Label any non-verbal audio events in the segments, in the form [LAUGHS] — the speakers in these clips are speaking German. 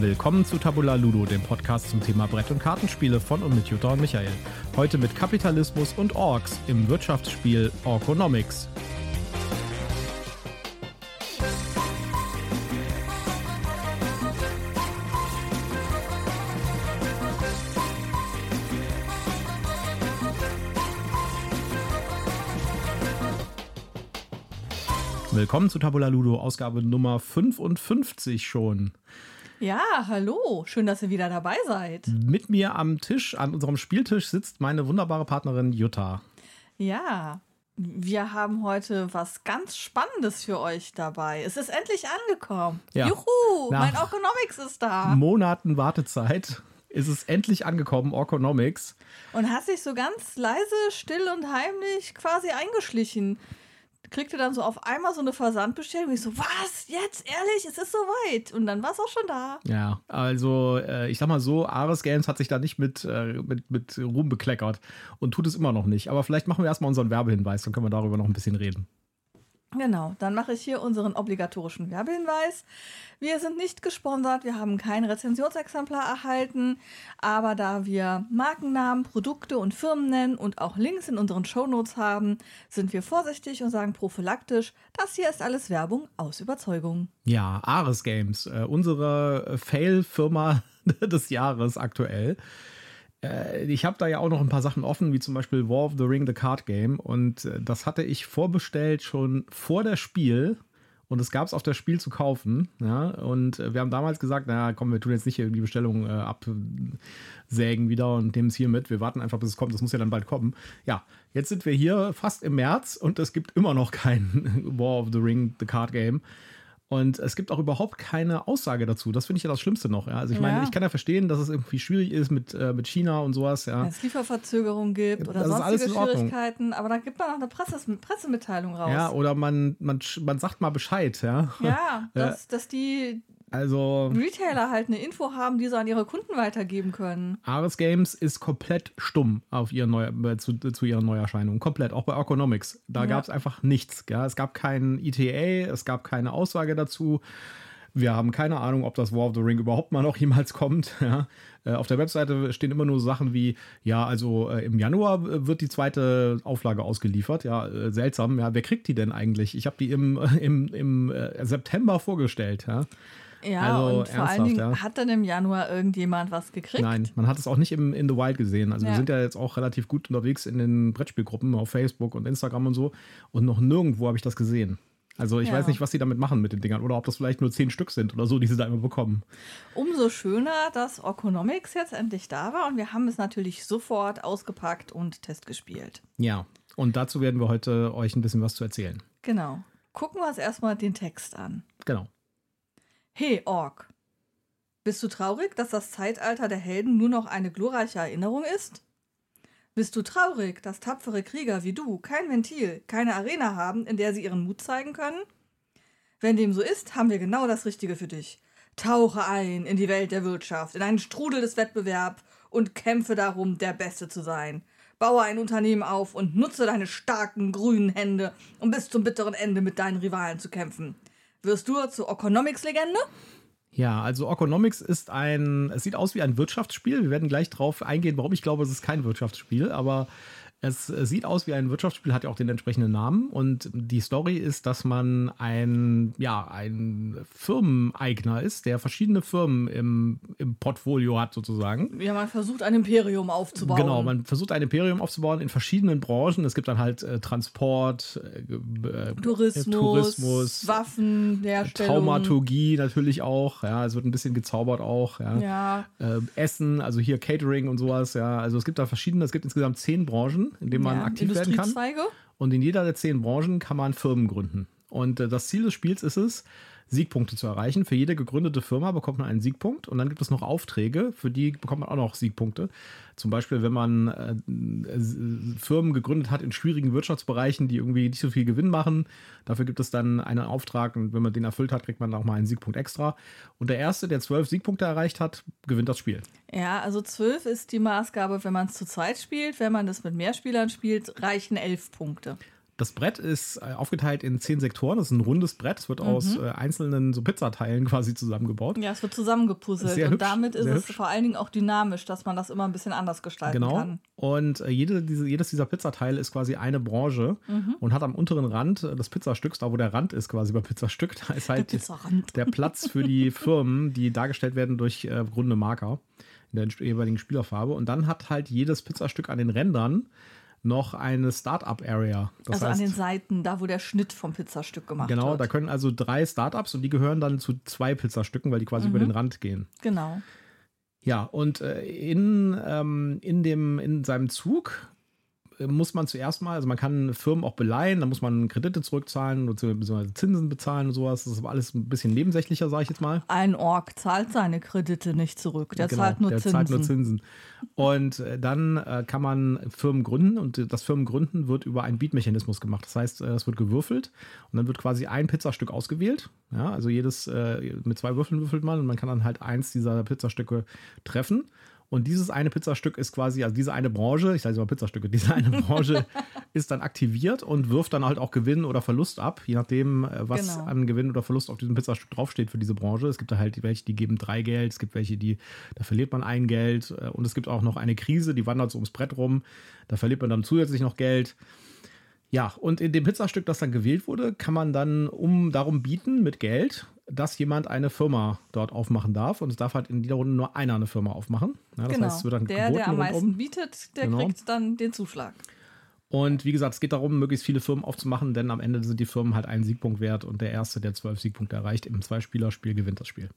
Willkommen zu Tabula Ludo, dem Podcast zum Thema Brett- und Kartenspiele von und mit Jutta und Michael. Heute mit Kapitalismus und Orks im Wirtschaftsspiel Orkonomics. Willkommen zu Tabula Ludo, Ausgabe Nummer 55 schon. Ja, hallo, schön, dass ihr wieder dabei seid. Mit mir am Tisch, an unserem Spieltisch, sitzt meine wunderbare Partnerin Jutta. Ja, wir haben heute was ganz Spannendes für euch dabei. Es ist endlich angekommen. Ja. Juhu, Nach mein Economics ist da. Monaten Wartezeit ist es endlich angekommen, Orkonomics. Und hat sich so ganz leise, still und heimlich quasi eingeschlichen. Kriegte dann so auf einmal so eine Versandbestellung. Ich so, was? Jetzt? Ehrlich? Es ist soweit. Und dann war es auch schon da. Ja, also äh, ich sag mal so, Ares Games hat sich da nicht mit, äh, mit, mit Ruhm bekleckert und tut es immer noch nicht. Aber vielleicht machen wir erstmal unseren Werbehinweis, dann können wir darüber noch ein bisschen reden. Genau, dann mache ich hier unseren obligatorischen Werbehinweis. Wir sind nicht gesponsert, wir haben kein Rezensionsexemplar erhalten, aber da wir Markennamen, Produkte und Firmen nennen und auch Links in unseren Shownotes haben, sind wir vorsichtig und sagen prophylaktisch, das hier ist alles Werbung aus Überzeugung. Ja, Ares Games, äh, unsere Fail-Firma [LAUGHS] des Jahres aktuell. Äh, ich habe da ja auch noch ein paar Sachen offen, wie zum Beispiel War of the Ring, The Card Game. Und äh, das hatte ich vorbestellt schon vor der Spiel. Und es gab es auf der Spiel zu kaufen. Ja? Und äh, wir haben damals gesagt, naja, komm, wir tun jetzt nicht die Bestellung äh, absägen wieder und nehmen es hier mit. Wir warten einfach, bis es kommt. Das muss ja dann bald kommen. Ja, jetzt sind wir hier fast im März und es gibt immer noch kein [LAUGHS] War of the Ring, The Card Game. Und es gibt auch überhaupt keine Aussage dazu. Das finde ich ja das Schlimmste noch. Ja? Also ich meine, Ja. ich kann ja verstehen, dass es irgendwie schwierig ist mit, äh, mit China und sowas. Ja. Wenn es Lieferverzögerungen gibt oder Das sonstige. Schwierigkeiten, aber dann gibt man auch eine Presse Pressemitteilung raus. Ja, oder man, man, man sagt mal Bescheid, [LAUGHS] ja. Ja, dass, dass die Also, Retailer halt eine Info haben, die sie an ihre Kunden weitergeben können. Ares Games ist komplett stumm auf ihre Neu äh, zu, zu ihrer Neuerscheinung. Komplett, auch bei Economics. Da Ja. gab es einfach nichts. Ja. Es gab keinen ETA, es gab keine Aussage dazu. Wir haben keine Ahnung, ob das War of the Ring überhaupt mal noch jemals kommt. [LAUGHS] Ja. Äh, Auf der Webseite stehen immer nur Sachen wie, ja, also äh, im Januar äh, wird die zweite Auflage ausgeliefert. Ja, äh, seltsam. Ja, wer kriegt die denn eigentlich? Ich habe die im, [LAUGHS] im, im äh, September vorgestellt. Ja. Ja, Also und vor allen Dingen ja. hat dann im Januar irgendjemand was gekriegt. Nein, man hat es auch nicht im, in The Wild gesehen. Also wir Ja. sind ja jetzt auch relativ gut unterwegs in den Brettspielgruppen auf Facebook und Instagram und so. Und noch nirgendwo habe ich das gesehen. Also ich Ja. weiß nicht, was sie damit machen mit den Dingern oder ob das vielleicht nur zehn Stück sind oder so, die sie da immer bekommen. Umso schöner, dass Orkonomics jetzt endlich da war und wir haben es natürlich sofort ausgepackt und testgespielt. Ja, und dazu werden wir heute euch ein bisschen was zu erzählen. Genau. Gucken wir uns erstmal den Text an. Genau. Hey, Ork. Bist du traurig, dass das Zeitalter der Helden nur noch eine glorreiche Erinnerung ist? Bist du traurig, dass tapfere Krieger wie du kein Ventil, keine Arena haben, in der sie ihren Mut zeigen können? Wenn dem so ist, haben wir genau das Richtige für dich. Tauche ein in die Welt der Wirtschaft, in einen Strudel des Wettbewerbs und kämpfe darum, der Beste zu sein. Baue ein Unternehmen auf und nutze deine starken grünen Hände, um bis zum bitteren Ende mit deinen Rivalen zu kämpfen. Wirst du zur Economics-Legende? Ja, also Economics ist ein, es sieht aus wie ein Wirtschaftsspiel. Wir werden gleich drauf eingehen, warum ich glaube, es ist kein Wirtschaftsspiel, aber es äh, sieht aus wie ein Wirtschaftsspiel, hat ja auch den entsprechenden Namen. Und die Story ist, dass man ein, ja, ein Firmeneigner ist, der verschiedene Firmen im, im Portfolio hat, sozusagen. Ja, man versucht ein Imperium aufzubauen. Genau, man versucht ein Imperium aufzubauen in verschiedenen Branchen. Es gibt dann halt äh, Transport, äh, äh, Tourismus, Tourismus Waffenherstellung. Taumaturgie natürlich auch. Ja, es wird ein bisschen gezaubert auch. Ja. Ja, Äh, Essen, also hier Catering und sowas. Ja, also es gibt da verschiedene. Es gibt insgesamt zehn Branchen, in denen man ja. aktiv werden kann. Und in jeder der zehn Branchen kann man Firmen gründen. Und äh, das Ziel des Spiels ist es, Siegpunkte zu erreichen. Für jede gegründete Firma bekommt man einen Siegpunkt und dann gibt es noch Aufträge, für die bekommt man auch noch Siegpunkte. Zum Beispiel, wenn man äh, äh, Firmen gegründet hat in schwierigen Wirtschaftsbereichen, die irgendwie nicht so viel Gewinn machen, dafür gibt es dann einen Auftrag und wenn man den erfüllt hat, kriegt man auch mal einen Siegpunkt extra. Und der Erste, der zwölf Siegpunkte erreicht hat, gewinnt das Spiel. Ja, also zwölf ist die Maßgabe, wenn man es zu zweit spielt. Wenn man das mit mehr Spielern spielt, reichen elf Punkte. Das Brett ist äh, aufgeteilt in zehn Sektoren. Das ist ein rundes Brett. Es wird aus Mhm. äh, einzelnen so Pizzateilen [LAUGHS] quasi zusammengebaut. Ja, es wird zusammengepuzzelt Sehr und hübsch, damit ist es hübsch. vor allen Dingen auch dynamisch, dass man das immer ein bisschen anders gestalten Genau. kann. Und äh, jede, diese, jedes dieser Pizzateile ist quasi eine Branche Mhm. und hat am unteren Rand äh, des Pizzastücks, da wo der Rand ist quasi beim Pizzastück, [LAUGHS] da ist halt Pizzarand. der Platz für die [LAUGHS] Firmen, die dargestellt werden durch äh, runde Marker in der jeweiligen Spielerfarbe. Und dann hat halt jedes Pizzastück an den Rändern noch eine Startup-Area. Also heißt, an den Seiten, da wo der Schnitt vom Pizzastück gemacht genau, wird. da können also drei Startups und die gehören dann zu zwei Pizzastücken, weil die quasi Mhm. über den Rand gehen. Genau. Ja, und äh, in, ähm, in, dem, in seinem Zug muss man zuerst mal, also man kann Firmen auch beleihen, da muss man Kredite zurückzahlen bzw. Zinsen bezahlen und sowas. Das ist aber alles ein bisschen nebensächlicher, sage ich jetzt mal. Ein Ork zahlt seine Kredite nicht zurück. Der Genau, zahlt nur der Zinsen. zahlt nur Zinsen. Und äh, dann äh, kann man Firmen gründen und das Firmengründen wird über einen Beat-Mechanismus gemacht. Das heißt, äh, es wird gewürfelt und dann wird quasi ein Pizzastück ausgewählt. Ja, also jedes äh, mit zwei Würfeln würfelt man und man kann dann halt eins dieser Pizzastücke treffen. Und dieses eine Pizzastück ist quasi, also diese eine Branche, ich sage jetzt mal Pizzastücke, [LAUGHS] diese eine Branche ist dann aktiviert und wirft dann halt auch Gewinn oder Verlust ab, je nachdem, äh, was Genau. an Gewinn oder Verlust auf diesem Pizzastück draufsteht für diese Branche. Es gibt da halt welche, die geben drei Geld, es gibt welche, die, da verliert man ein Geld äh, und es gibt auch noch eine Krise, die wandert so ums Brett rum, da verliert man dann zusätzlich noch Geld. Ja, und in dem Pizzastück, das dann gewählt wurde, kann man dann um darum bieten mit Geld, dass jemand eine Firma dort aufmachen darf. Und es darf halt in dieser Runde nur einer eine Firma aufmachen. Ja, das genau. heißt, es wird dann der, geboten der am rundum. meisten bietet, der Genau. kriegt dann den Zuschlag. Und wie gesagt, es geht darum, möglichst viele Firmen aufzumachen, denn am Ende sind die Firmen halt einen Siegpunkt wert und der Erste, der zwölf Siegpunkte erreicht im Zweispielerspiel, gewinnt das Spiel.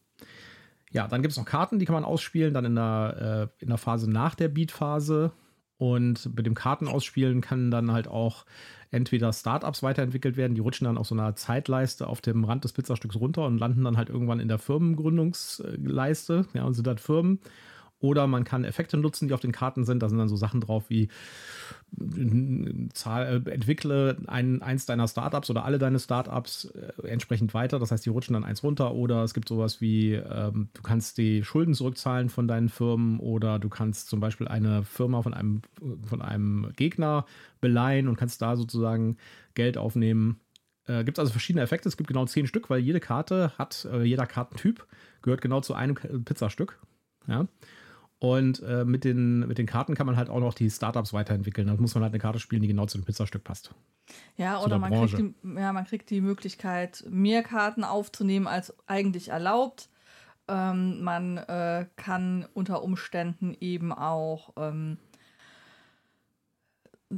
Ja, dann gibt es noch Karten, die kann man ausspielen, dann in der, äh, in der Phase nach der Beat-Phase. Und mit dem Kartenausspielen kann dann halt auch entweder Startups weiterentwickelt werden, die rutschen dann auf so einer Zeitleiste auf dem Rand des Pizzastücks runter und landen dann halt irgendwann in der Firmengründungsleiste, ja, und sind dann Firmen. Oder man kann Effekte nutzen, die auf den Karten sind. Da sind dann so Sachen drauf wie Zahl, äh, entwickle ein, eins deiner Startups oder alle deine Startups äh, entsprechend weiter. Das heißt, die rutschen dann eins runter. Oder es gibt sowas wie, ähm, du kannst die Schulden zurückzahlen von deinen Firmen oder du kannst zum Beispiel eine Firma von einem, von einem Gegner beleihen und kannst da sozusagen Geld aufnehmen. Äh, gibt also verschiedene Effekte. Es gibt genau zehn Stück, weil jede Karte hat, äh, jeder Kartentyp gehört genau zu einem Pizzastück. Ja. Und äh, mit, den, mit den Karten kann man halt auch noch die Startups weiterentwickeln. Da muss man halt eine Karte spielen, die genau zu dem Pizzastück passt. Ja, Zu oder der man kriegt, die, ja, man kriegt die Möglichkeit, mehr Karten aufzunehmen als eigentlich erlaubt. Ähm, man äh, kann unter Umständen eben auch ähm,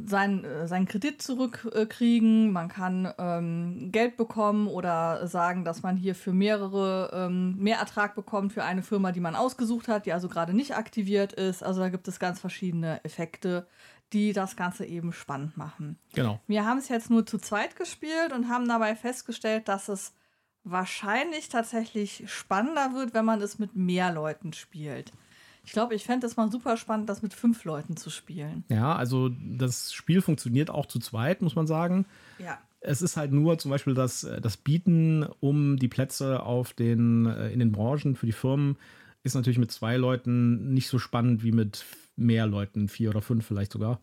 sein, äh, seinen Kredit zurückkriegen. man kann ähm, Geld bekommen oder sagen, dass man hier für mehrere ähm, mehr Ertrag bekommt für eine Firma, die man ausgesucht hat, die also gerade nicht aktiviert ist. Also da gibt es ganz verschiedene Effekte, die das Ganze eben spannend machen. Genau. Wir haben es jetzt nur zu zweit gespielt und haben dabei festgestellt, dass es wahrscheinlich tatsächlich spannender wird, wenn man es mit mehr Leuten spielt. Ich glaube, ich fände es mal super spannend, das mit fünf Leuten zu spielen. Ja, also das Spiel funktioniert auch zu zweit, muss man sagen. Ja. Es ist halt nur zum Beispiel das, das Bieten um die Plätze auf den, äh, in den Branchen für die Firmen ist natürlich mit zwei Leuten nicht so spannend wie mit mehr Leuten, vier oder fünf vielleicht sogar.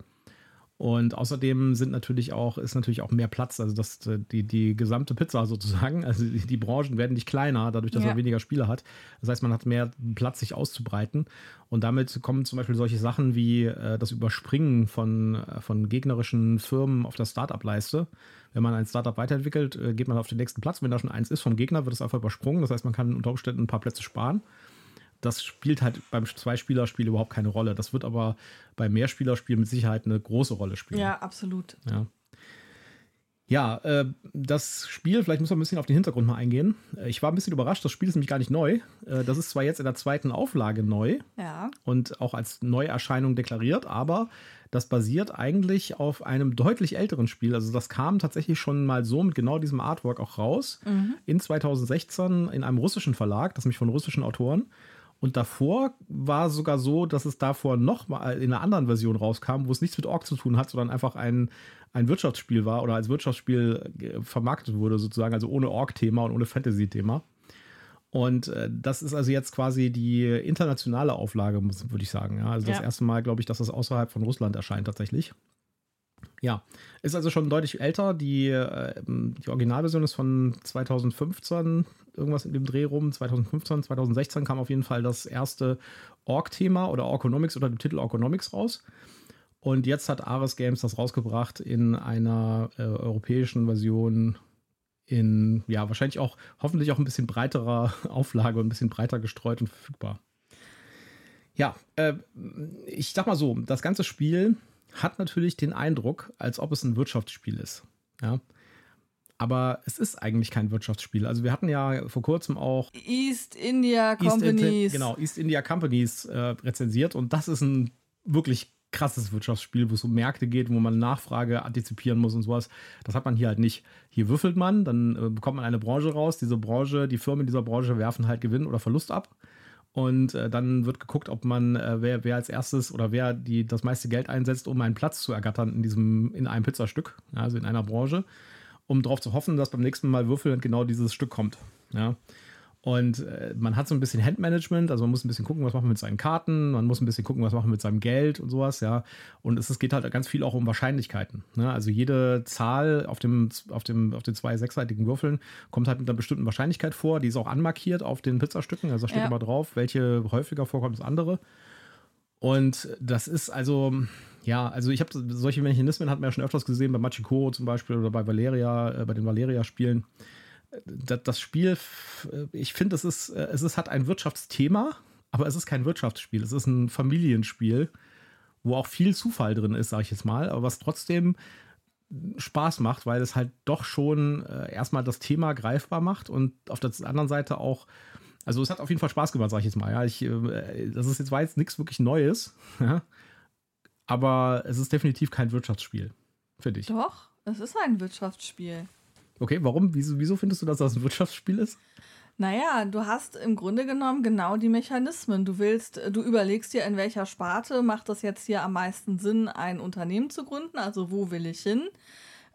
Und außerdem sind natürlich auch, ist natürlich auch mehr Platz, also das, die, die gesamte Pizza sozusagen, [LAUGHS] also die, die Branchen werden nicht kleiner, dadurch, dass Ja. man weniger Spieler hat. Das heißt, man hat mehr Platz, sich auszubreiten. Und damit kommen zum Beispiel solche Sachen wie äh, das Überspringen von, äh, von gegnerischen Firmen auf der Startup-Leiste. Wenn man ein Startup weiterentwickelt, äh, geht man auf den nächsten Platz. Wenn da schon eins ist vom Gegner, wird es einfach übersprungen. Das heißt, man kann unter Umständen ein paar Plätze sparen das spielt halt beim Zweispielerspiel überhaupt keine Rolle. Das wird aber beim Mehrspielerspiel mit Sicherheit eine große Rolle spielen. Ja, absolut. Ja, ja äh, das Spiel, vielleicht muss man ein bisschen auf den Hintergrund mal eingehen. Äh, Ich war ein bisschen überrascht, das Spiel ist nämlich gar nicht neu. Äh, das ist zwar jetzt in der zweiten Auflage neu Ja. und auch als Neuerscheinung deklariert, aber das basiert eigentlich auf einem deutlich älteren Spiel. Also das kam tatsächlich schon mal so mit genau diesem Artwork auch raus in 2016 in einem russischen Verlag, das nämlich von russischen Autoren. Und davor war sogar so, dass es davor noch mal in einer anderen Version rauskam, wo es nichts mit Org zu tun hat, sondern einfach ein, ein Wirtschaftsspiel war oder als Wirtschaftsspiel äh, vermarktet wurde sozusagen, also ohne Org-Thema und ohne Fantasy-Thema. Und äh, das ist also jetzt quasi die internationale Auflage, würde ich sagen. Ja, also das Ja. erste Mal, glaube ich, dass das außerhalb von Russland erscheint tatsächlich. Ja, ist also schon deutlich älter. Die, äh, die Originalversion ist von 2015, irgendwas in dem Dreh rum. 2015, 2016 kam auf jeden Fall das erste Org-Thema oder Orconomics oder dem Titel Orconomics raus. Und jetzt hat Ares Games das rausgebracht in einer äh, europäischen Version, in, ja, wahrscheinlich auch, hoffentlich auch ein bisschen breiterer [LAUGHS] Auflage und ein bisschen breiter gestreut und verfügbar. Ja, äh, ich sag mal so, das ganze Spiel hat natürlich den Eindruck, als ob es ein Wirtschaftsspiel ist. Ja. Aber es ist eigentlich kein Wirtschaftsspiel. Also wir hatten ja vor kurzem auch East India Companies. East, genau, East India Companies äh, rezensiert und das ist ein wirklich krasses Wirtschaftsspiel, wo es um Märkte geht, wo man Nachfrage antizipieren muss und sowas. Das hat man hier halt nicht. Hier würfelt man, dann äh, bekommt man eine Branche raus. Diese Branche, die Firmen dieser Branche werfen halt Gewinn oder Verlust ab. Und äh, dann wird geguckt, ob man, äh, wer, wer als erstes oder wer die, das meiste Geld einsetzt, um einen Platz zu ergattern in diesem, in einem Pizzastück, also in einer Branche, um darauf zu hoffen, dass beim nächsten Mal würfeln genau dieses Stück kommt. Ja. Und äh, man hat so ein bisschen Handmanagement, also man muss ein bisschen gucken, was machen wir mit seinen Karten, man muss ein bisschen gucken, was machen wir mit seinem Geld und sowas, ja. Und es, es geht halt ganz viel auch um Wahrscheinlichkeiten. Ne? Also jede Zahl auf, dem, auf, dem, auf den zwei sechsseitigen Würfeln kommt halt mit einer bestimmten Wahrscheinlichkeit vor, die ist auch anmarkiert auf den Pizzastücken, also da steht ja. immer drauf, welche häufiger vorkommt als andere. Und das ist also, ja, also ich habe solche Mechanismen hat man ja schon öfters gesehen, bei Machikoro zum Beispiel oder bei Valeria, äh, bei den Valeria-Spielen das Spiel, ich finde, es ist, es ist, hat ein Wirtschaftsthema, aber es ist kein Wirtschaftsspiel. Es ist ein Familienspiel, wo auch viel Zufall drin ist, sage ich jetzt mal, aber was trotzdem Spaß macht, weil es halt doch schon äh, erstmal das Thema greifbar macht und auf der anderen Seite auch, also es hat auf jeden Fall Spaß gemacht, sage ich jetzt mal. Ja, ich, äh, das ist jetzt war jetzt nichts wirklich Neues, [LAUGHS] ja, aber es ist definitiv kein Wirtschaftsspiel, finde ich. Doch, es ist ein Wirtschaftsspiel. Okay, warum? Wieso, wieso findest du, dass das ein Wirtschaftsspiel ist? Naja, du hast im Grunde genommen genau die Mechanismen. Du willst, du überlegst dir, in welcher Sparte macht es jetzt hier am meisten Sinn, ein Unternehmen zu gründen, also wo will ich hin?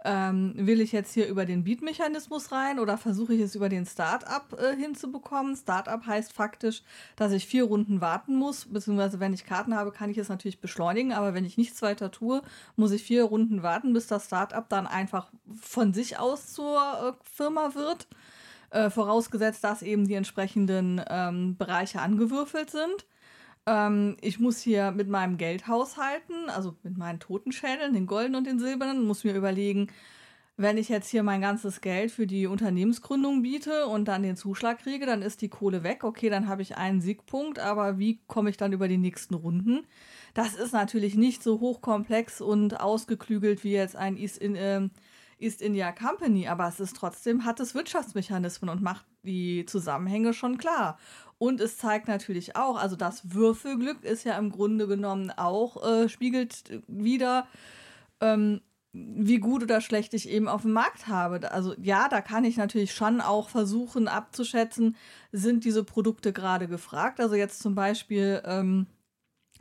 Ähm, will ich jetzt hier über den Beat-Mechanismus rein oder versuche ich es über den Start-up äh, hinzubekommen? Start-up heißt faktisch, dass ich vier Runden warten muss, beziehungsweise wenn ich Karten habe, kann ich es natürlich beschleunigen, aber wenn ich nichts weiter tue, muss ich vier Runden warten, bis das Start-up dann einfach von sich aus zur äh, Firma wird. Äh, vorausgesetzt, dass eben die entsprechenden ähm, Bereiche angewürfelt sind. Ähm, ich muss hier mit meinem Geld haushalten, also mit meinen Totenschädeln, den goldenen und den silbernen, muss mir überlegen, wenn ich jetzt hier mein ganzes Geld für die Unternehmensgründung biete und dann den Zuschlag kriege, dann ist die Kohle weg. Okay, dann habe ich einen Siegpunkt, aber wie komme ich dann über die nächsten Runden? Das ist natürlich nicht so hochkomplex und ausgeklügelt wie jetzt ein East, in, äh, East India Company, aber es ist trotzdem, hat es Wirtschaftsmechanismen und macht die Zusammenhänge schon klar. Und es zeigt natürlich auch, also das Würfelglück ist ja im Grunde genommen auch, äh, spiegelt wieder, ähm, wie gut oder schlecht ich eben auf dem Markt habe. Also ja, da kann ich natürlich schon auch versuchen abzuschätzen, sind diese Produkte gerade gefragt. Also jetzt zum Beispiel ähm,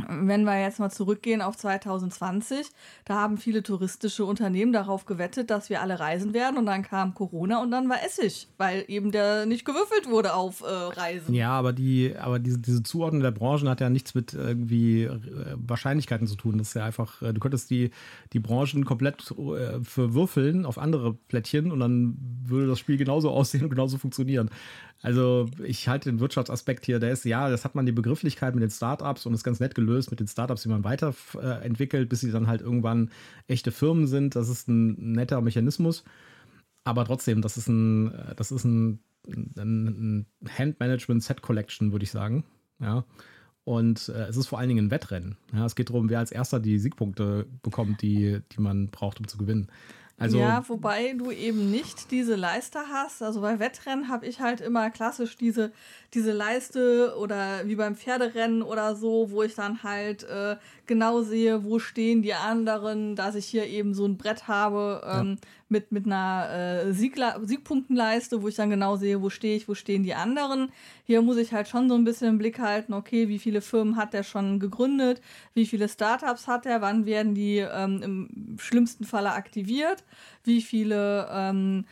wenn wir jetzt mal zurückgehen auf 2020, da haben viele touristische Unternehmen darauf gewettet, dass wir alle reisen werden und dann kam Corona und dann war Essig, weil eben der nicht gewürfelt wurde auf äh, Reisen. Ja, aber die, aber diese, diese Zuordnung der Branchen hat ja nichts mit irgendwie äh, Wahrscheinlichkeiten zu tun. Das ist ja einfach, äh, du könntest die, die Branchen komplett äh, verwürfeln auf andere Plättchen und dann würde das Spiel genauso [LAUGHS] aussehen und genauso funktionieren. Also ich halte den Wirtschaftsaspekt hier, der ist, ja, das hat man die Begrifflichkeit mit den Startups und ist ganz nett gelöst mit den Startups, die man weiterentwickelt, bis sie dann halt irgendwann echte Firmen sind. Das ist ein netter Mechanismus. Aber trotzdem, das ist ein, das ist ein, ein Handmanagement Set Collection, würde ich sagen. Ja. Und äh, es ist vor allen Dingen ein Wettrennen. Ja, es geht darum, wer als erster die Siegpunkte bekommt, die, die man braucht, um zu gewinnen. Also, ja, wobei du eben nicht diese Leiste hast. Also bei Wettrennen habe ich halt immer klassisch diese, diese Leiste oder wie beim Pferderennen oder so, wo ich dann halt äh, genau sehe, wo stehen die anderen, dass ich hier eben so ein Brett habe ähm, ja. Mit, mit einer äh, Siegpunktenleiste, wo ich dann genau sehe, wo stehe ich, wo stehen die anderen. Hier muss ich halt schon so ein bisschen im Blick halten, okay, wie viele Firmen hat der schon gegründet, wie viele Startups hat er, wann werden die ähm, im schlimmsten Falle aktiviert? Wie viele ähm,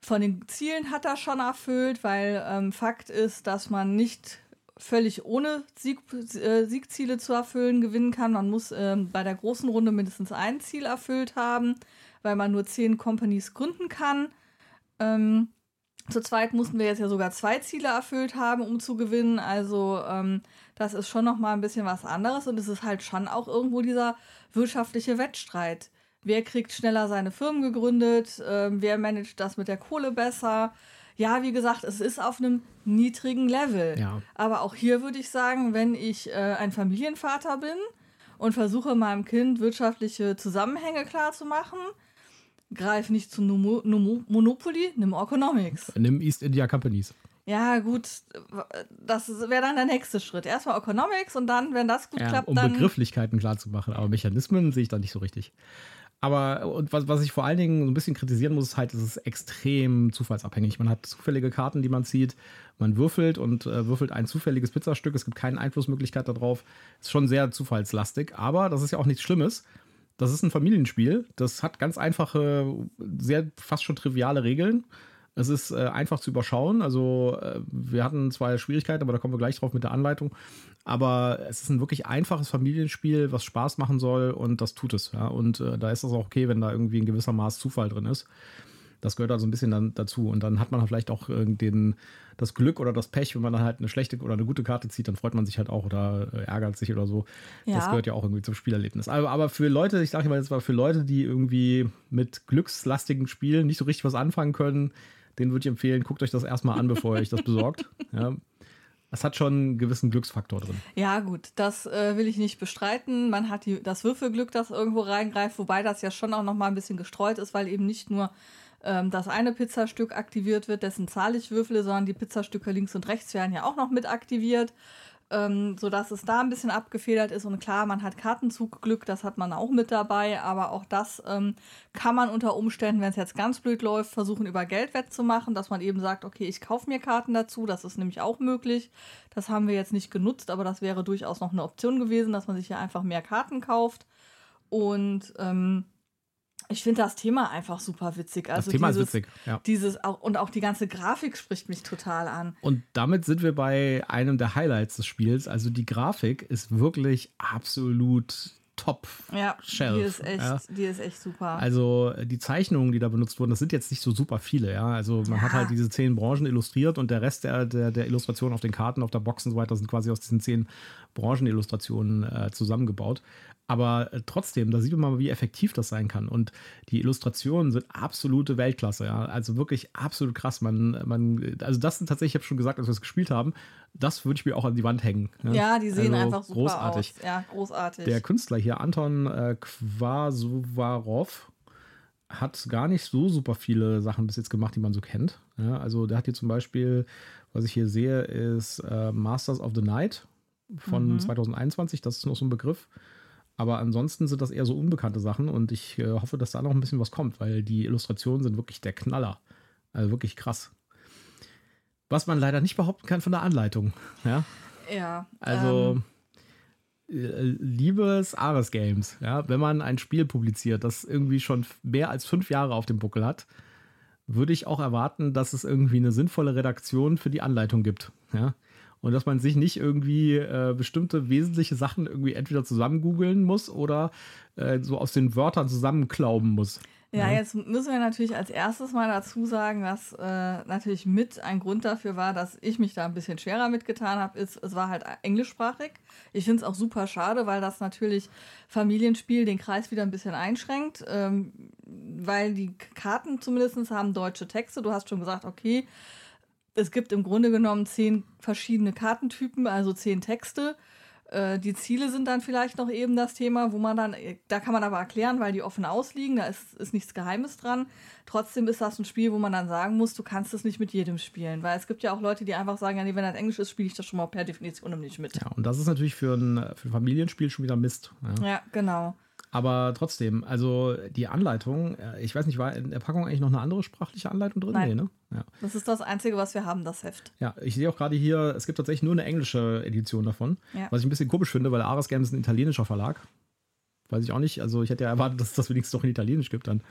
von den Zielen hat er schon erfüllt, weil ähm, Fakt ist, dass man nicht völlig ohne Sieg, äh, Siegziele zu erfüllen gewinnen kann. Man muss ähm, bei der großen Runde mindestens ein Ziel erfüllt haben, weil man nur zehn Companies gründen kann. Ähm, zu zweit mussten wir jetzt ja sogar zwei Ziele erfüllt haben, um zu gewinnen. Also ähm, das ist schon noch mal ein bisschen was anderes und es ist halt schon auch irgendwo dieser wirtschaftliche Wettstreit. Wer kriegt schneller seine Firmen gegründet? Ähm, wer managt das mit der Kohle besser? Ja, wie gesagt, es ist auf einem niedrigen Level. Ja. Aber auch hier würde ich sagen, wenn ich äh, ein Familienvater bin und versuche meinem Kind wirtschaftliche Zusammenhänge klarzumachen, greif nicht zu Nomo Nomo Monopoly, nimm Economics. Nimm East India Companies. Ja, gut, das wäre dann der nächste Schritt. Erstmal Economics und dann, wenn das gut Ja, klappt, um dann. Begrifflichkeiten klar zu machen, aber Mechanismen sehe ich da nicht so richtig. Aber und was, was ich vor allen Dingen so ein bisschen kritisieren muss, ist halt, es ist extrem zufallsabhängig. Man hat zufällige Karten, die man zieht, man würfelt und äh, würfelt ein zufälliges Pizzastück. Es gibt keine Einflussmöglichkeit darauf. Ist schon sehr zufallslastig, aber das ist ja auch nichts Schlimmes. Das ist ein Familienspiel. Das hat ganz einfache, sehr fast schon triviale Regeln. Es ist äh, einfach zu überschauen. Also, äh, wir hatten zwei Schwierigkeiten, aber da kommen wir gleich drauf mit der Anleitung. Aber es ist ein wirklich einfaches Familienspiel, was Spaß machen soll und das tut es. Ja? Und äh, da ist es auch okay, wenn da irgendwie ein gewisser Maß Zufall drin ist. Das gehört also ein bisschen dann dazu. Und dann hat man vielleicht auch den, das Glück oder das Pech, wenn man dann halt eine schlechte oder eine gute Karte zieht, dann freut man sich halt auch oder äh, ärgert sich oder so. Das Ja. gehört ja auch irgendwie zum Spielerlebnis. Aber, aber für Leute, ich sage mal jetzt mal, für Leute, die irgendwie mit glückslastigen Spielen nicht so richtig was anfangen können, denen würde ich empfehlen, guckt euch das erstmal an, bevor ihr euch das besorgt. [LAUGHS] Ja. Es hat schon einen gewissen Glücksfaktor drin. Ja, gut, das äh, will ich nicht bestreiten. Man hat die, das Würfelglück, das irgendwo reingreift, wobei das ja schon auch noch mal ein bisschen gestreut ist, weil eben nicht nur ähm, das eine Pizzastück aktiviert wird, dessen Zahl ich würfle, sondern die Pizzastücke links und rechts werden ja auch noch mit aktiviert, ähm, sodass es da ein bisschen abgefedert ist. Und klar, man hat Kartenzugglück, das hat man auch mit dabei, aber auch das ähm, kann man unter Umständen, wenn es jetzt ganz blöd läuft, versuchen über Geld wettzumachen, dass man eben sagt, okay, ich kaufe mir Karten dazu, das ist nämlich auch möglich. Das haben wir jetzt nicht genutzt, aber das wäre durchaus noch eine Option gewesen, dass man sich hier einfach mehr Karten kauft. Und ähm, ich finde das Thema einfach super witzig. Das Also Thema dieses, ist witzig. Ja. Dieses auch, und auch die ganze Grafik spricht mich total an. Und damit sind wir bei einem der Highlights des Spiels. Also die Grafik ist wirklich absolut top. Ja, Shelf, die ist echt, ja. die ist echt super. Also äh, die Zeichnungen, die da benutzt wurden, das sind jetzt nicht so super viele, ja. Also man Ja. hat halt diese zehn Branchen illustriert und der Rest der, der, der Illustrationen auf den Karten, auf der Box und so weiter sind quasi aus diesen zehn Branchenillustrationen äh, zusammengebaut. Aber äh, trotzdem, da sieht man mal, wie effektiv das sein kann. Und die Illustrationen sind absolute Weltklasse, ja. Also wirklich absolut krass. Man, man, also das sind tatsächlich, ich habe schon gesagt, als wir es gespielt haben, das würde ich mir auch an die Wand hängen. ne? ja, die sehen Also einfach super großartig. aus. Ja, großartig. Der Künstler hier, Anton äh, Quasuvarov, hat gar nicht so super viele Sachen bis jetzt gemacht, die man so kennt. Ja, also der hat hier zum Beispiel, was ich hier sehe, ist äh, Masters of the Night von Mhm. 2021. Das ist noch so ein Begriff. Aber ansonsten sind das eher so unbekannte Sachen und ich äh, hoffe, dass da noch ein bisschen was kommt, weil die Illustrationen sind wirklich der Knaller. Also wirklich krass. Was man leider nicht behaupten kann von der Anleitung. [LAUGHS] Ja, ja, also, ähm, äh, liebes Ares Games, ja, wenn man ein Spiel publiziert, das irgendwie schon mehr als fünf Jahre auf dem Buckel hat, würde ich auch erwarten, dass es irgendwie eine sinnvolle Redaktion für die Anleitung gibt. Ja? Und dass man sich nicht irgendwie äh, bestimmte wesentliche Sachen irgendwie entweder zusammen googeln muss oder äh, so aus den Wörtern zusammenklauben muss. Ja, Ja. jetzt müssen wir natürlich als erstes mal dazu sagen, dass äh, natürlich mit ein Grund dafür war, dass ich mich da ein bisschen schwerer mitgetan habe, ist, es war halt englischsprachig. Ich finde es auch super schade, weil das natürlich Familienspiel den Kreis wieder ein bisschen einschränkt, ähm, weil die Karten zumindest haben deutsche Texte. Du hast schon gesagt, okay, es gibt im Grunde genommen zehn verschiedene Kartentypen, also zehn Texte. Äh, Die Ziele sind dann vielleicht noch eben das Thema, wo man dann, da kann man aber erklären, weil die offen ausliegen, da ist, ist nichts Geheimes dran. Trotzdem ist das ein Spiel, wo man dann sagen muss, du kannst es nicht mit jedem spielen, weil es gibt ja auch Leute, die einfach sagen, ja, nee, wenn das Englisch ist, spiele ich das schon mal per Definition nicht mit. Ja, und das ist natürlich für ein, für ein Familienspiel schon wieder Mist. Ja. Ja, genau. Aber trotzdem, also die Anleitung, äh, ich weiß nicht, war in der Packung eigentlich noch eine andere sprachliche Anleitung drin? Nein. Nee, ne? Ja. Das ist das Einzige, was wir haben, das Heft. ja, ich sehe auch gerade hier, es gibt tatsächlich nur eine englische Edition davon. Ja. Was ich ein bisschen komisch finde, weil Ares Games ist ein italienischer Verlag. Weiß ich auch nicht. Also ich hätte ja erwartet, dass es das wenigstens doch in Italienisch gibt dann.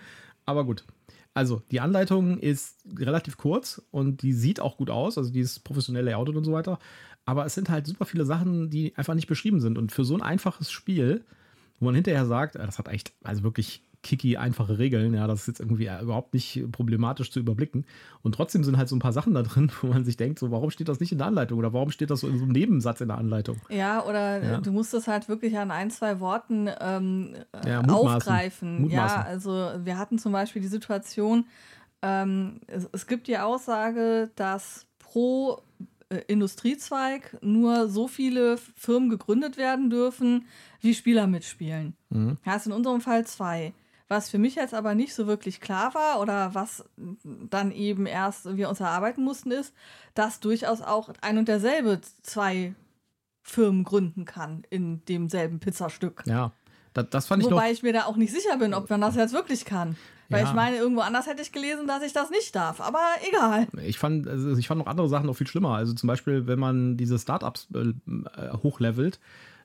Aber gut. Also, die Anleitung ist relativ kurz und die sieht auch gut aus. Also, die ist professionell layoutet und so weiter. Aber es sind halt super viele Sachen, die einfach nicht beschrieben sind. Und für so ein einfaches Spiel, wo man hinterher sagt, äh, das hat echt, also wirklich kicky, einfache Regeln. Ja, das ist jetzt irgendwie überhaupt nicht problematisch zu überblicken. Und trotzdem sind halt so ein paar Sachen da drin, [LAUGHS] wo man sich denkt, so, warum steht das nicht in der Anleitung oder warum steht das so in so einem Nebensatz in der Anleitung? Ja, oder ja. du musst es halt wirklich an ein, zwei Worten ähm, ja, aufgreifen. Mutmaßen. Ja, also wir hatten zum Beispiel die Situation, ähm, es, es gibt die Aussage, dass pro äh, Industriezweig nur so viele Firmen gegründet werden dürfen, wie Spieler mitspielen. Mhm. Ja, ist in unserem Fall zwei. Was für mich jetzt aber nicht so wirklich klar war oder was dann eben erst wir uns erarbeiten mussten, ist, dass durchaus auch ein und derselbe zwei Firmen gründen kann in demselben Pizzastück. Ja, das, das fand ich Wobei ich mir da auch nicht sicher bin, ob man das jetzt wirklich kann. Weil ja. ich meine, irgendwo anders hätte ich gelesen, dass ich das nicht darf. Aber egal. Ich fand, also ich fand noch andere Sachen noch viel schlimmer. Also zum Beispiel, wenn man diese Startups äh, hochlevelt,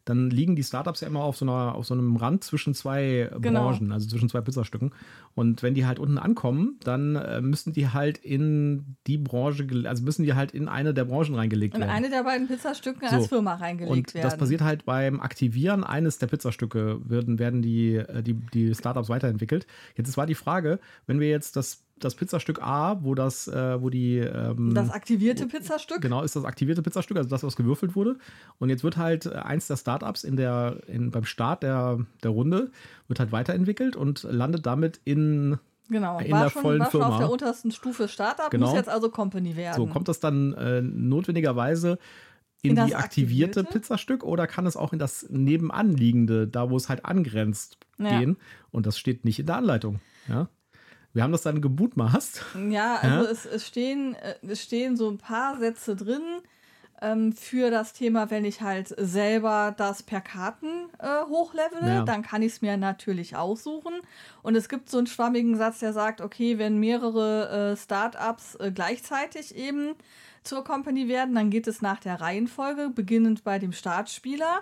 dann liegen die Startups ja immer auf so, einer, auf so einem Rand zwischen zwei genau. Branchen, also zwischen zwei Pizzastücken. Und wenn die halt unten ankommen, dann äh, müssen die halt in die Branche, also müssen die halt in eine der Branchen reingelegt werden. In eine der beiden Pizzastücke so. als Firma reingelegt und werden. Das passiert halt beim Aktivieren eines der Pizzastücke, werden, werden die, äh, die, die Startups weiterentwickelt. Jetzt war die Frage, wenn wir jetzt das das Pizzastück A, wo das, äh, wo die. Ähm, das aktivierte Pizzastück? Genau, ist das aktivierte Pizzastück, also das, was gewürfelt wurde. Und jetzt wird halt äh, eins der Startups in der, in, beim Start der, der Runde, wird halt weiterentwickelt und landet damit in. Genau, in war der schon, vollen war Firma. schon auf der untersten Stufe Startup, genau. muss jetzt also Company werden. So, kommt das dann äh, notwendigerweise in, in die aktivierte, aktivierte, Pizzastück oder kann es auch in das nebenanliegende, da wo es halt angrenzt, ja. gehen? Und das steht nicht in der Anleitung. Ja? Wir haben das dann gebutmaßt. Ja, also ja? Es, es, stehen, äh, es stehen so ein paar Sätze drin ähm, für das Thema, wenn ich halt selber das per Karten äh, hochlevele, ja. dann kann ich es mir natürlich aussuchen. Und es gibt so einen schwammigen Satz, der sagt, okay, wenn mehrere äh, Startups äh, gleichzeitig eben zur Company werden, dann geht es nach der Reihenfolge, beginnend bei dem Startspieler.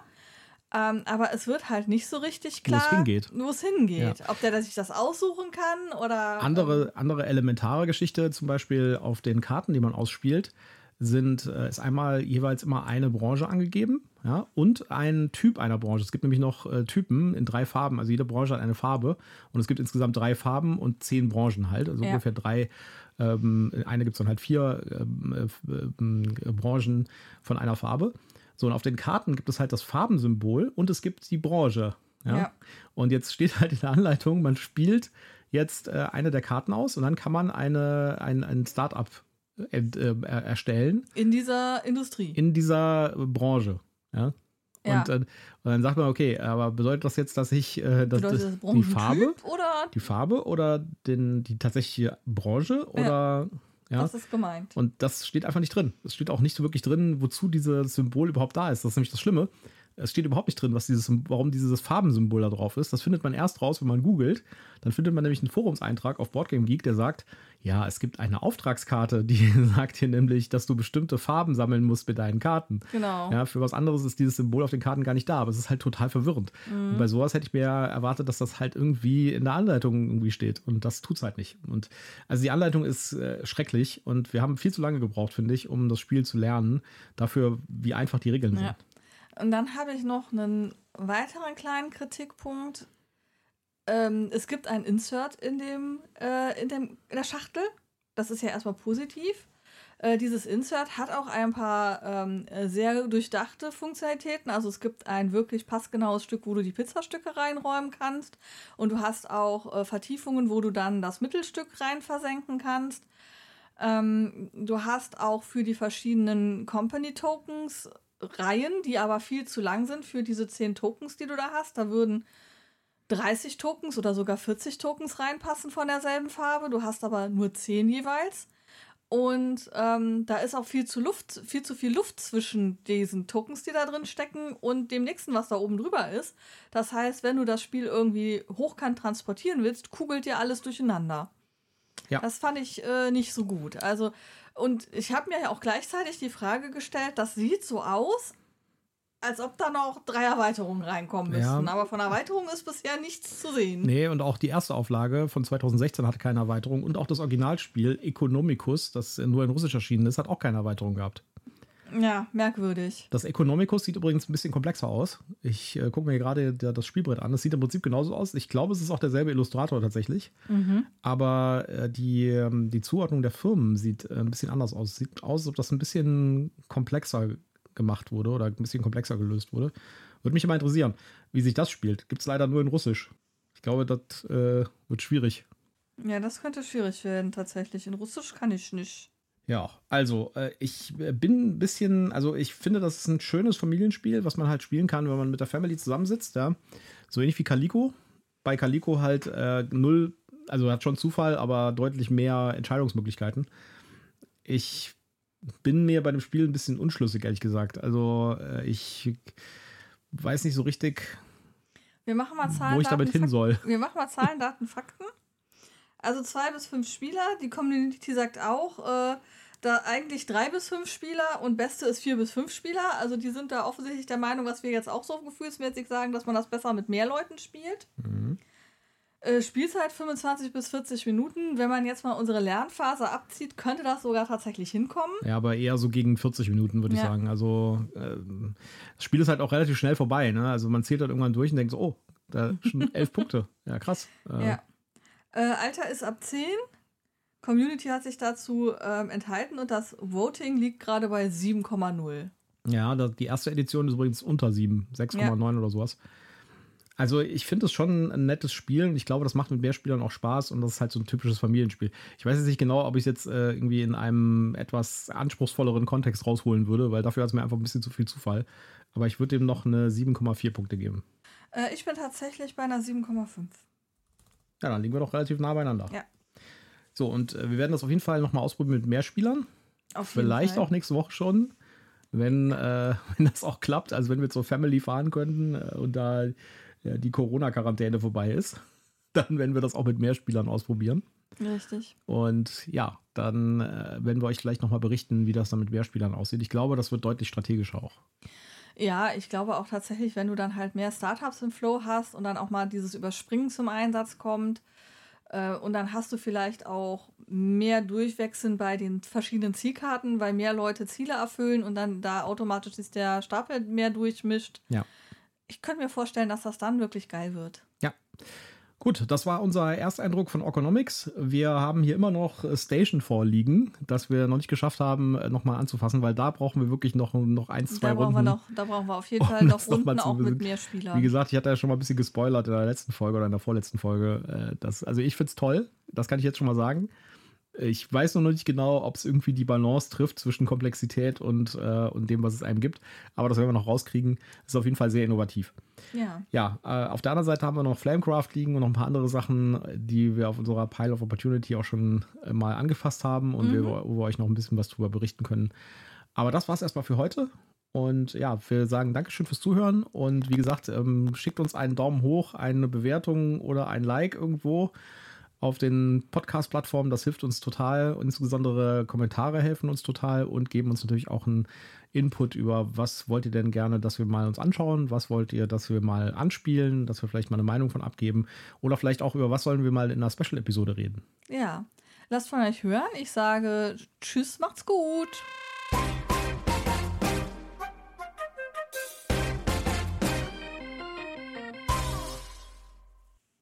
Ähm, aber es wird halt nicht so richtig klar, wo es hingeht. Wo es hingeht. Ja. Ob der sich das aussuchen kann oder. Andere, ähm, andere elementare Geschichte, zum Beispiel auf den Karten, die man ausspielt, sind, äh, ist einmal jeweils immer eine Branche angegeben ja, und ein Typ einer Branche. Es gibt nämlich noch äh, Typen in drei Farben, also jede Branche hat eine Farbe und es gibt insgesamt drei Farben und zehn Branchen halt, also ja. ungefähr drei. Ähm, eine gibt es dann halt vier ähm, äh, äh, Branchen von einer Farbe. So, und auf den Karten gibt es halt das Farbensymbol und es gibt die Branche. Ja? ja. Und jetzt steht halt in der Anleitung, man spielt jetzt äh, eine der Karten aus und dann kann man eine, ein, ein Start-up äh, äh, erstellen. In dieser Industrie. In dieser Branche. Ja. Ja. Und, und, dann sagt man, okay, aber bedeutet das jetzt, dass ich äh, dass, das die Farbe oder die Farbe oder den, die tatsächliche Branche oder ja? Das ist gemeint. Und das steht einfach nicht drin. Es steht auch nicht so wirklich drin, wozu dieses Symbol überhaupt da ist. Das ist nämlich das Schlimme. Es steht überhaupt nicht drin, was dieses, warum dieses Farbensymbol da drauf ist. Das findet man erst raus, wenn man googelt. Dann findet man nämlich einen Forumseintrag auf Boardgame Geek, der sagt, ja, es gibt eine Auftragskarte, die [LAUGHS] sagt hier nämlich, dass du bestimmte Farben sammeln musst mit deinen Karten. Genau. Ja, für was anderes ist dieses Symbol auf den Karten gar nicht da, aber es ist halt total verwirrend. Mhm. Und bei sowas hätte ich mir erwartet, dass das halt irgendwie in der Anleitung irgendwie steht. Und das tut es halt nicht. Und also die Anleitung ist äh, schrecklich und wir haben viel zu lange gebraucht, finde ich, um das Spiel zu lernen, dafür, wie einfach die Regeln ja. sind. Und dann habe ich noch einen weiteren kleinen Kritikpunkt. Ähm, es gibt ein Insert in, dem, äh, in, dem, in der Schachtel. Das ist ja erstmal positiv. Äh, dieses Insert hat auch ein paar ähm, sehr durchdachte Funktionalitäten. Also es gibt ein wirklich passgenaues Stück, wo du die Pizzastücke reinräumen kannst. Und du hast auch äh, Vertiefungen, wo du dann das Mittelstück rein versenken kannst. Ähm, du hast auch für die verschiedenen Company Tokens Reihen, die aber viel zu lang sind für diese 10 Tokens, die du da hast. Da würden 30 Tokens oder sogar 40 Tokens reinpassen von derselben Farbe. Du hast aber nur 10 jeweils. Und ähm, da ist auch viel zu Luft, viel zu viel Luft zwischen diesen Tokens, die da drin stecken, und dem nächsten, was da oben drüber ist. Das heißt, wenn du das Spiel irgendwie hochkant transportieren willst, kugelt dir alles durcheinander. Ja. Das fand ich äh, nicht so gut. Also und ich habe mir ja auch gleichzeitig die Frage gestellt, das sieht so aus, als ob da noch drei Erweiterungen reinkommen müssten. Ja. Aber von Erweiterung ist bisher nichts zu sehen. Nee, und auch die erste Auflage von 2016 hatte keine Erweiterung. Und auch das Originalspiel Economicus, das nur in Russisch erschienen ist, hat auch keine Erweiterung gehabt. Ja, merkwürdig. Das Economicus sieht übrigens ein bisschen komplexer aus. Ich äh, gucke mir gerade das Spielbrett an. Es sieht im Prinzip genauso aus. Ich glaube, es ist auch derselbe Illustrator tatsächlich. Aber äh, die, ähm, die Zuordnung der Firmen sieht äh, ein bisschen anders aus. Sieht aus, als ob das ein bisschen komplexer gemacht wurde oder ein bisschen komplexer gelöst wurde. Würde mich immer interessieren, wie sich das spielt. Gibt es leider nur in Russisch. Ich glaube, das äh, wird schwierig. Ja, das könnte schwierig werden, tatsächlich. In Russisch kann ich nicht. Ja, also äh, ich äh, bin ein bisschen, also ich finde, das ist ein schönes Familienspiel, was man halt spielen kann, wenn man mit der Family zusammensitzt, ja. So ähnlich wie Calico. Bei Calico halt äh, null, also hat schon Zufall, aber deutlich mehr Entscheidungsmöglichkeiten. Ich bin mir bei dem Spiel ein bisschen unschlüssig, ehrlich gesagt. Also äh, ich weiß nicht so richtig, Wir machen mal Zahlen, wo ich damit Daten, hin soll. Wir machen mal Zahlen, Daten, Fakten. Also zwei bis fünf Spieler. Die Community sagt auch, äh, da eigentlich drei bis fünf Spieler und beste ist vier bis fünf Spieler. Also die sind da offensichtlich der Meinung, was wir jetzt auch so gefühlsmäßig sagen, dass man das besser mit mehr Leuten spielt. Mhm. Äh, Spielzeit 25 bis 40 Minuten. Wenn man jetzt mal unsere Lernphase abzieht, könnte das sogar tatsächlich hinkommen. Ja, aber eher so gegen 40 Minuten, würde ich Ja. sagen. Also ähm, das Spiel ist halt auch relativ schnell vorbei. Ne? Also man zählt halt irgendwann durch und denkt so, oh, da schon [LAUGHS] elf Punkte. Ja, krass. Äh, Ja. Äh, Alter ist ab 10. Community hat sich dazu ähm, enthalten und das Voting liegt gerade bei 7,0. Ja, da, die erste Edition ist übrigens unter 7, 6,9 oder sowas. Also ich finde es schon ein nettes Spiel und ich glaube, das macht mit mehr Spielern auch Spaß und das ist halt so ein typisches Familienspiel. Ich weiß jetzt nicht genau, ob ich es jetzt äh, irgendwie in einem etwas anspruchsvolleren Kontext rausholen würde, weil dafür hat es mir einfach ein bisschen zu viel Zufall. Aber ich würde dem noch eine 7,4 Punkte geben. Äh, ich bin tatsächlich bei einer 7,5. Ja, dann liegen wir doch relativ nah beieinander. Ja. So, und äh, wir werden das auf jeden Fall nochmal ausprobieren mit mehr Spielern. Auf jeden Vielleicht Fall. auch nächste Woche schon, wenn, äh, [LAUGHS] wenn das auch klappt. Also wenn wir zur Family fahren könnten äh, und da die Corona-Quarantäne vorbei ist, [LAUGHS] dann werden wir das auch mit mehr Spielern ausprobieren. Richtig. Und ja, dann äh, werden wir euch gleich nochmal berichten, wie das dann mit mehr Spielern aussieht. Ich glaube, das wird deutlich strategischer auch. Ja, ich glaube auch tatsächlich, wenn du dann halt mehr Startups im Flow hast und dann auch mal dieses Überspringen zum Einsatz kommt äh, und dann hast du vielleicht auch mehr Durchwechseln bei den verschiedenen Zielkarten, weil mehr Leute Ziele erfüllen und dann da automatisch sich der Stapel mehr durchmischt. Ja. Ich könnte mir vorstellen, dass das dann wirklich geil wird. Ja. Gut, das war unser Ersteindruck von Economics. Wir haben hier immer noch Station vorliegen, das wir noch nicht geschafft haben, äh, nochmal anzufassen, weil da brauchen wir wirklich noch, noch ein, zwei Da brauchen, Runden. wir noch, da brauchen wir auf jeden Fall noch Runden auch mit mehr Spielern. Wie gesagt, ich hatte ja schon mal ein bisschen gespoilert in der letzten Folge oder in der vorletzten Folge. äh, Das, also ich finde es toll, das kann ich jetzt schon mal sagen. Ich weiß noch nicht genau, ob es irgendwie die Balance trifft zwischen Komplexität und, äh, und dem, was es einem gibt. Aber das werden wir noch rauskriegen. Ist auf jeden Fall sehr innovativ. ja. Ja, äh, auf der anderen Seite haben wir noch Flamecraft liegen und noch ein paar andere Sachen, die wir auf unserer Pile of Opportunity auch schon äh, mal angefasst haben und wir, wo wir euch noch ein bisschen was drüber berichten können. Aber das war es erstmal für heute. Und ja, wir sagen Dankeschön fürs Zuhören. Und wie gesagt, ähm, schickt uns einen Daumen hoch, eine Bewertung oder ein Like irgendwo auf den Podcast-Plattformen. Das hilft uns total. Insbesondere Kommentare helfen uns total und geben uns natürlich auch einen Input über, was wollt ihr denn gerne, dass wir mal uns anschauen? Was wollt ihr, dass wir mal anspielen? Dass wir vielleicht mal eine Meinung von abgeben? Oder vielleicht auch über, was sollen wir mal in einer Special-Episode reden? Ja. Lasst von euch hören. Ich sage Tschüss, macht's gut.